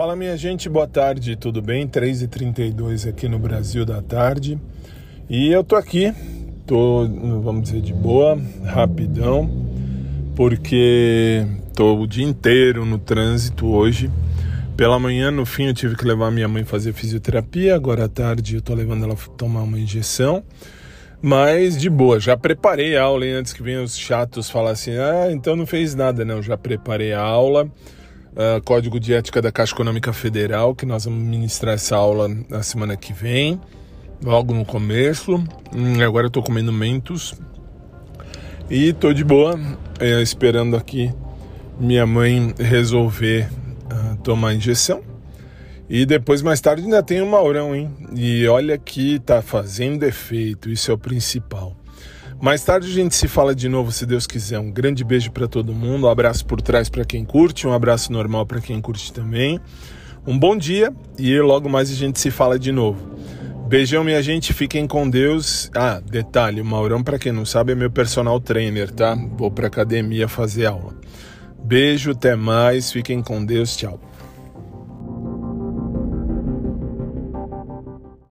Fala minha gente, boa tarde, tudo bem? 3h32 aqui no Brasil da tarde. E eu tô aqui, tô, vamos dizer, de boa, rapidão, porque tô o dia inteiro no trânsito hoje. Pela manhã, no fim, eu tive que levar minha mãe fazer fisioterapia, agora à tarde eu tô levando ela tomar uma injeção. Mas de boa, já preparei a aula hein, antes que venham os chatos falar assim: ah, então não fez nada, não. Já preparei a aula, uh, Código de Ética da Caixa Econômica Federal, que nós vamos ministrar essa aula na semana que vem, logo no começo. Hum, agora eu tô comendo mentos e tô de boa, eh, esperando aqui minha mãe resolver uh, tomar injeção. E depois, mais tarde, ainda tem o Maurão, hein? E olha que tá fazendo efeito, isso é o principal. Mais tarde a gente se fala de novo, se Deus quiser. Um grande beijo para todo mundo, um abraço por trás para quem curte, um abraço normal para quem curte também. Um bom dia e logo mais a gente se fala de novo. Beijão, minha gente, fiquem com Deus. Ah, detalhe, o Maurão, para quem não sabe, é meu personal trainer, tá? Vou para academia fazer aula. Beijo, até mais, fiquem com Deus, tchau.